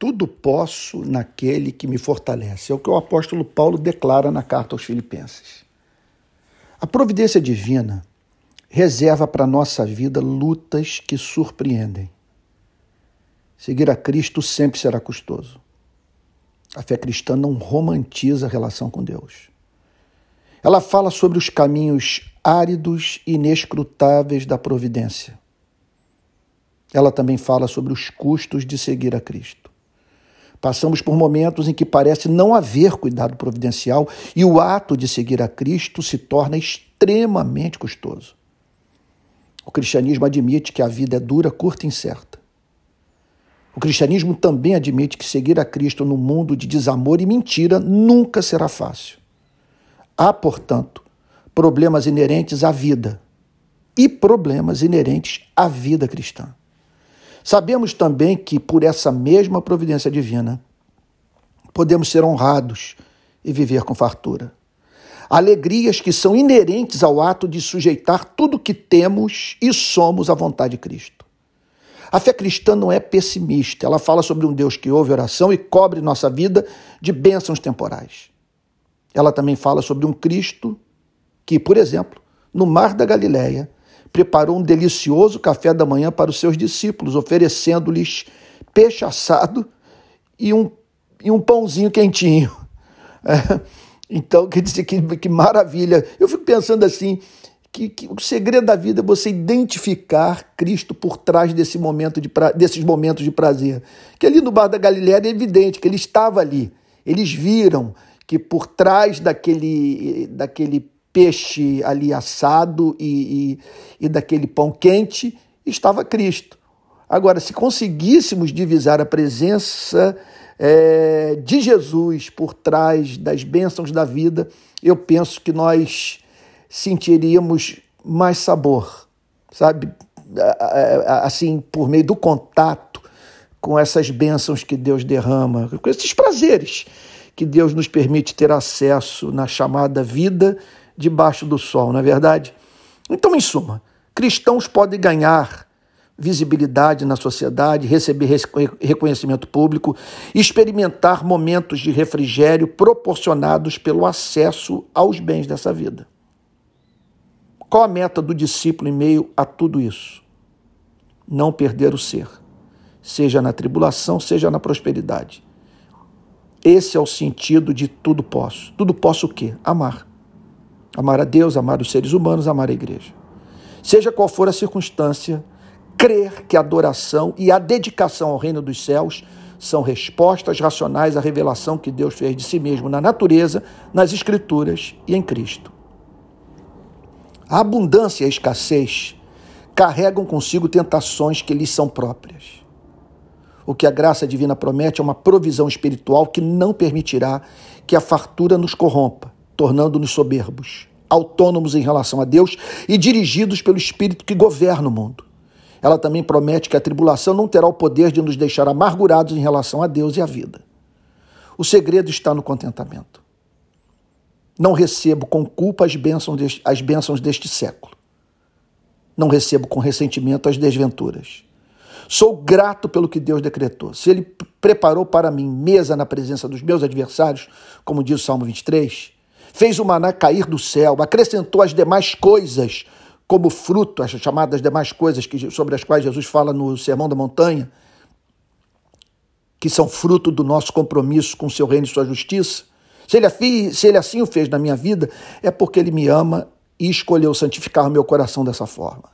Tudo posso naquele que me fortalece. É o que o apóstolo Paulo declara na carta aos Filipenses. A providência divina reserva para nossa vida lutas que surpreendem. Seguir a Cristo sempre será custoso. A fé cristã não romantiza a relação com Deus. Ela fala sobre os caminhos áridos e inescrutáveis da providência. Ela também fala sobre os custos de seguir a Cristo. Passamos por momentos em que parece não haver cuidado providencial e o ato de seguir a Cristo se torna extremamente custoso. O cristianismo admite que a vida é dura, curta e incerta. O cristianismo também admite que seguir a Cristo no mundo de desamor e mentira nunca será fácil. Há, portanto, problemas inerentes à vida e problemas inerentes à vida cristã. Sabemos também que, por essa mesma providência divina, podemos ser honrados e viver com fartura. Alegrias que são inerentes ao ato de sujeitar tudo que temos e somos à vontade de Cristo. A fé cristã não é pessimista, ela fala sobre um Deus que ouve oração e cobre nossa vida de bênçãos temporais. Ela também fala sobre um Cristo que, por exemplo, no Mar da Galileia, preparou um delicioso café da manhã para os seus discípulos, oferecendo-lhes peixe assado e um, e um pãozinho quentinho. É, então, quer dizer, que, que maravilha. Eu fico pensando assim, que, que, o segredo da vida é você identificar Cristo por trás desse momento de pra, desses momentos de prazer. Que ali no Bar da Galileia é evidente que ele estava ali. Eles viram que por trás daquele, daquele peixe ali assado e, e, e daquele pão quente estava Cristo. Agora, se conseguíssemos divisar a presença é, de Jesus por trás das bênçãos da vida, eu penso que nós sentiríamos mais sabor, sabe? Assim, por meio do contato com essas bênçãos que Deus derrama, com esses prazeres que Deus nos permite ter acesso na chamada vida debaixo do sol, não é verdade? Então, em suma, cristãos podem ganhar visibilidade na sociedade, receber reconhecimento público, experimentar momentos de refrigério proporcionados pelo acesso aos bens dessa vida. Qual a meta do discípulo em meio a tudo isso? Não perder o ser, seja na tribulação, seja na prosperidade. Esse é o sentido de tudo posso. Tudo posso o quê? Amar. Amar a Deus, amar os seres humanos, amar a igreja. Seja qual for a circunstância, crer que a adoração e a dedicação ao reino dos céus são respostas racionais à revelação que Deus fez de si mesmo na natureza, nas Escrituras e em Cristo. A abundância e a escassez carregam consigo tentações que lhes são próprias. O que a graça divina promete é uma provisão espiritual que não permitirá que a fartura nos corrompa tornando-nos soberbos, autônomos em relação a Deus e dirigidos pelo Espírito que governa o mundo. Ela também promete que a tribulação não terá o poder de nos deixar amargurados em relação a Deus e à vida. O segredo está no contentamento. Não recebo com culpa as bênçãos, deste, as bênçãos deste século. Não recebo com ressentimento as desventuras. Sou grato pelo que Deus decretou. Se Ele preparou para mim mesa na presença dos meus adversários, como diz o Salmo 23, fez o maná cair do céu, acrescentou as demais coisas como fruto, as chamadas demais coisas que, sobre as quais Jesus fala no Sermão da Montanha, que são fruto do nosso compromisso com o seu reino e sua justiça. Se ele, se ele assim o fez na minha vida, é porque ele me ama e escolheu santificar o meu coração dessa forma.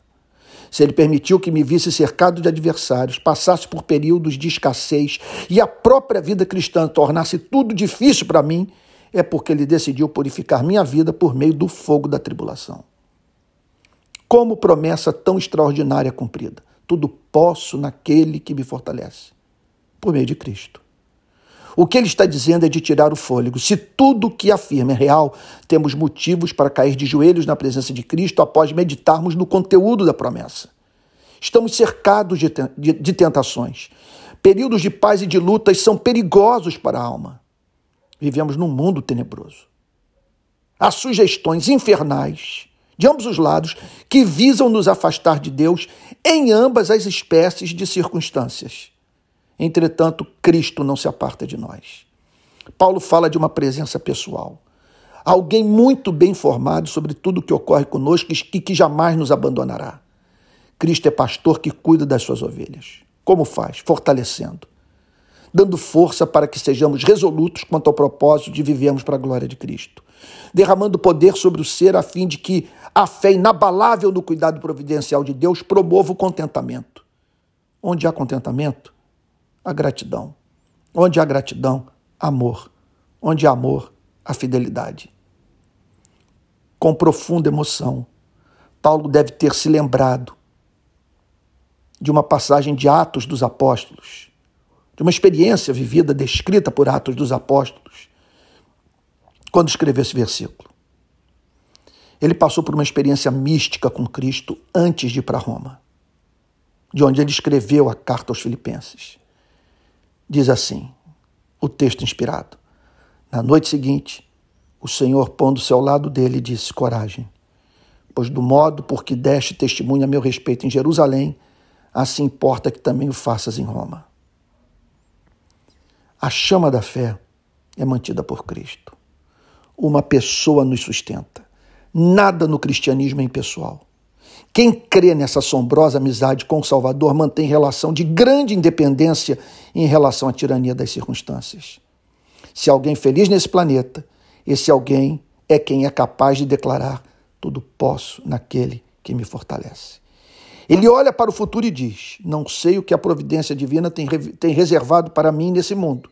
Se ele permitiu que me visse cercado de adversários, passasse por períodos de escassez e a própria vida cristã tornasse tudo difícil para mim, é porque ele decidiu purificar minha vida por meio do fogo da tribulação. Como promessa tão extraordinária cumprida, tudo posso naquele que me fortalece, por meio de Cristo. O que ele está dizendo é de tirar o fôlego. Se tudo o que afirma é real, temos motivos para cair de joelhos na presença de Cristo após meditarmos no conteúdo da promessa. Estamos cercados de, de, de tentações. Períodos de paz e de lutas são perigosos para a alma. Vivemos num mundo tenebroso. Há sugestões infernais de ambos os lados que visam nos afastar de Deus em ambas as espécies de circunstâncias. Entretanto, Cristo não se aparta de nós. Paulo fala de uma presença pessoal. Alguém muito bem informado sobre tudo o que ocorre conosco e que jamais nos abandonará. Cristo é pastor que cuida das suas ovelhas. Como faz? Fortalecendo, dando força para que sejamos resolutos quanto ao propósito de vivermos para a glória de Cristo, derramando poder sobre o ser a fim de que a fé inabalável no cuidado providencial de Deus promova o contentamento. Onde há contentamento, há gratidão. Onde há gratidão, amor. Onde há amor, há fidelidade. Com profunda emoção, Paulo deve ter se lembrado de uma passagem de Atos dos Apóstolos, de uma experiência vivida, descrita por Atos dos Apóstolos, quando escreveu esse versículo. Ele passou por uma experiência mística com Cristo antes de ir para Roma, de onde ele escreveu a carta aos Filipenses. Diz assim, o texto inspirado: Na noite seguinte, o Senhor, pondo-se ao lado dele, disse: Coragem, pois do modo por que deste testemunho a meu respeito em Jerusalém, assim importa que também o faças em Roma. A chama da fé é mantida por Cristo. Uma pessoa nos sustenta. Nada no cristianismo é impessoal. Quem crê nessa assombrosa amizade com o Salvador mantém relação de grande independência em relação à tirania das circunstâncias. Se alguém feliz nesse planeta, esse alguém é quem é capaz de declarar: tudo posso naquele que me fortalece. Ele olha para o futuro e diz: Não sei o que a providência divina tem, tem reservado para mim nesse mundo,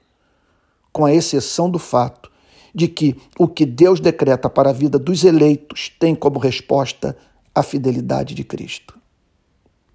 com a exceção do fato de que o que Deus decreta para a vida dos eleitos tem como resposta a fidelidade de Cristo.